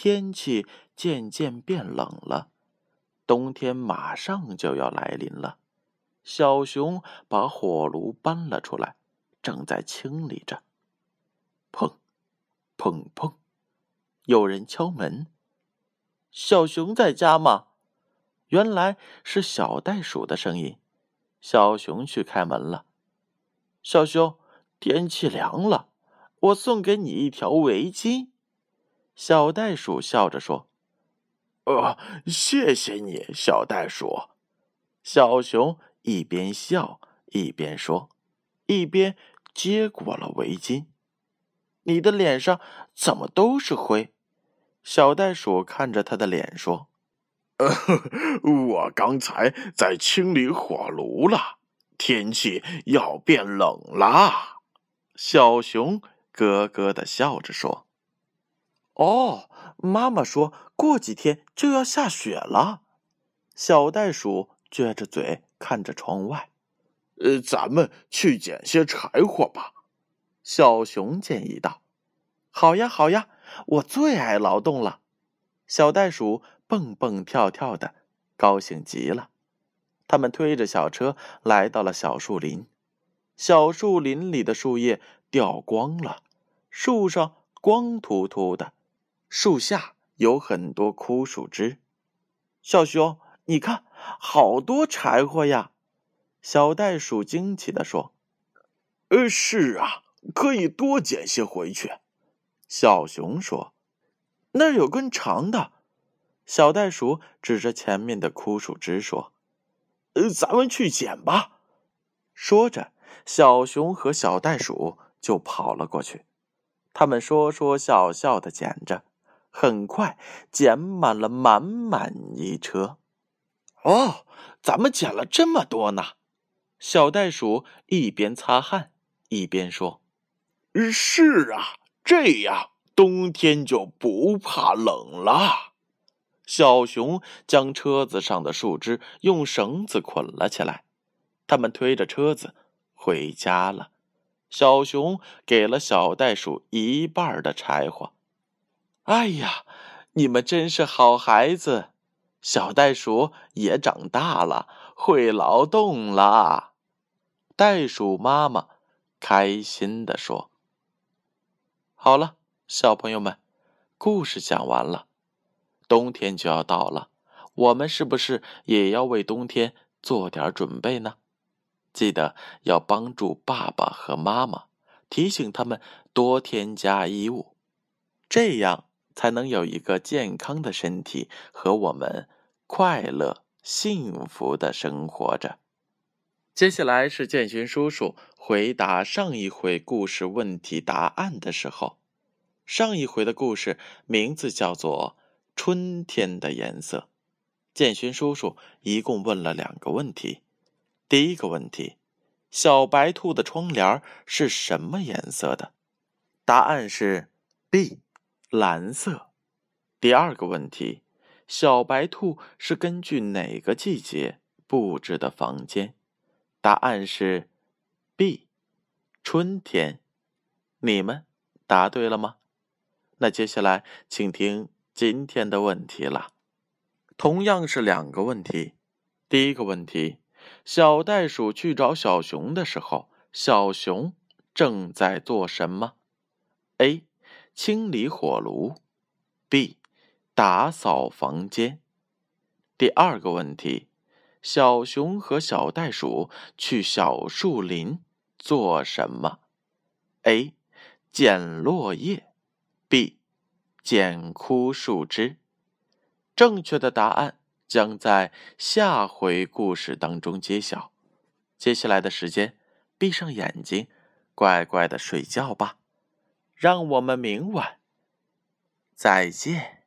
天气渐渐变冷了，冬天马上就要来临了。小熊把火炉搬了出来，正在清理着。砰，砰砰，有人敲门。小熊在家吗？原来是小袋鼠的声音。小熊去开门了。小熊，天气凉了，我送给你一条围巾。小袋鼠笑着说：“呃，谢谢你，小袋鼠。”小熊一边笑一边说，一边接过了围巾。“你的脸上怎么都是灰？”小袋鼠看着他的脸说：“呃，我刚才在清理火炉了，天气要变冷了。”小熊咯咯的笑着说。哦，妈妈说过几天就要下雪了。小袋鼠撅着嘴看着窗外。呃，咱们去捡些柴火吧。小熊建议道。好呀，好呀，我最爱劳动了。小袋鼠蹦蹦跳跳的，高兴极了。他们推着小车来到了小树林。小树林里的树叶掉光了，树上光秃秃的。树下有很多枯树枝，小熊，你看，好多柴火呀！小袋鼠惊奇地说：“呃，是啊，可以多捡些回去。”小熊说：“那儿有根长的。”小袋鼠指着前面的枯树枝说：“呃，咱们去捡吧。”说着，小熊和小袋鼠就跑了过去。他们说说笑笑的捡着。很快，捡满了满满一车。哦，咱们捡了这么多呢！小袋鼠一边擦汗一边说：“是啊，这样冬天就不怕冷了。”小熊将车子上的树枝用绳子捆了起来，他们推着车子回家了。小熊给了小袋鼠一半的柴火。哎呀，你们真是好孩子！小袋鼠也长大了，会劳动啦。袋鼠妈妈开心地说：“好了，小朋友们，故事讲完了。冬天就要到了，我们是不是也要为冬天做点准备呢？记得要帮助爸爸和妈妈，提醒他们多添加衣物，这样。”才能有一个健康的身体和我们快乐幸福的生活着。接下来是建勋叔叔回答上一回故事问题答案的时候。上一回的故事名字叫做《春天的颜色》。建勋叔叔一共问了两个问题。第一个问题：小白兔的窗帘是什么颜色的？答案是 B。蓝色。第二个问题：小白兔是根据哪个季节布置的房间？答案是 B，春天。你们答对了吗？那接下来请听今天的问题了。同样是两个问题。第一个问题：小袋鼠去找小熊的时候，小熊正在做什么？A。清理火炉，B，打扫房间。第二个问题：小熊和小袋鼠去小树林做什么？A，捡落叶，B，捡枯树枝。正确的答案将在下回故事当中揭晓。接下来的时间，闭上眼睛，乖乖的睡觉吧。让我们明晚再见。